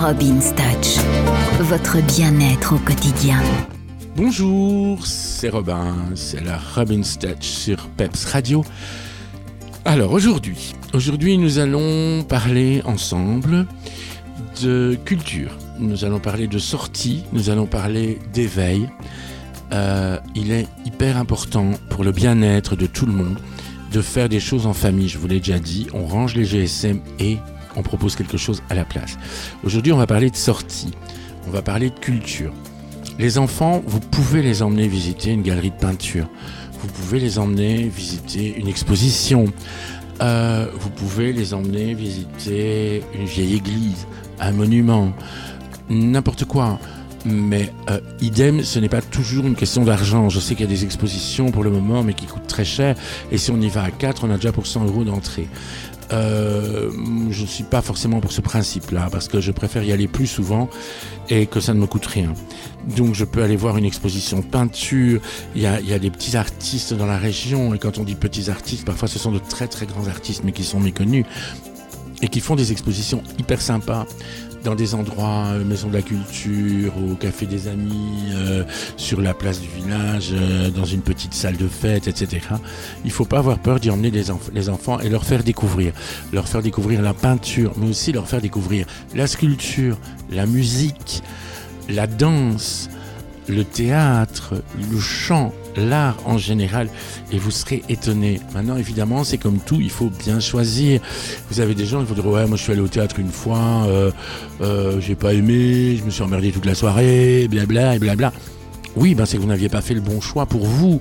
Robin's Touch, votre bien-être au quotidien. Bonjour, c'est Robin, c'est la Robin's Touch sur Peps Radio. Alors aujourd'hui, aujourd'hui nous allons parler ensemble de culture. Nous allons parler de sortie, nous allons parler d'éveil. Euh, il est hyper important pour le bien-être de tout le monde de faire des choses en famille. Je vous l'ai déjà dit, on range les GSM et on propose quelque chose à la place. Aujourd'hui, on va parler de sortie. On va parler de culture. Les enfants, vous pouvez les emmener visiter une galerie de peinture. Vous pouvez les emmener visiter une exposition. Euh, vous pouvez les emmener visiter une vieille église, un monument, n'importe quoi. Mais euh, idem, ce n'est pas toujours une question d'argent. Je sais qu'il y a des expositions pour le moment, mais qui coûtent très cher. Et si on y va à 4, on a déjà pour 100 euros d'entrée. Euh, je ne suis pas forcément pour ce principe-là, parce que je préfère y aller plus souvent et que ça ne me coûte rien. Donc je peux aller voir une exposition peinture, il y a, il y a des petits artistes dans la région, et quand on dit petits artistes, parfois ce sont de très très grands artistes, mais qui sont méconnus, et qui font des expositions hyper sympas dans des endroits, euh, Maison de la Culture, au Café des Amis, euh, sur la place du village, euh, dans une petite salle de fête, etc. Il faut pas avoir peur d'y emmener les, les enfants et leur faire découvrir. Leur faire découvrir la peinture, mais aussi leur faire découvrir la sculpture, la musique, la danse, le théâtre, le chant, l'art en général, et vous serez étonné. Maintenant, évidemment, c'est comme tout, il faut bien choisir. Vous avez des gens qui vont dire ouais, moi je suis allé au théâtre une fois, euh, euh, j'ai pas aimé, je me suis emmerdé toute la soirée, blabla et blabla. Oui, ben c'est que vous n'aviez pas fait le bon choix pour vous.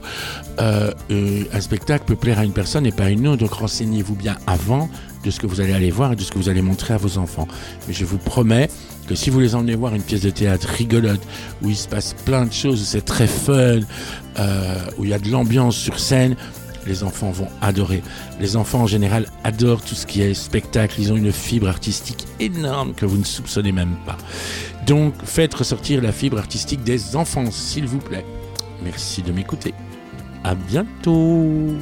Euh, euh, un spectacle peut plaire à une personne et pas à une autre, donc renseignez-vous bien avant de ce que vous allez aller voir et de ce que vous allez montrer à vos enfants. Mais je vous promets que si vous les emmenez voir une pièce de théâtre rigolote, où il se passe plein de choses, où c'est très fun, euh, où il y a de l'ambiance sur scène, les enfants vont adorer. Les enfants en général adorent tout ce qui est spectacle, ils ont une fibre artistique énorme que vous ne soupçonnez même pas. Donc faites ressortir la fibre artistique des enfants, s'il vous plaît. Merci de m'écouter. À bientôt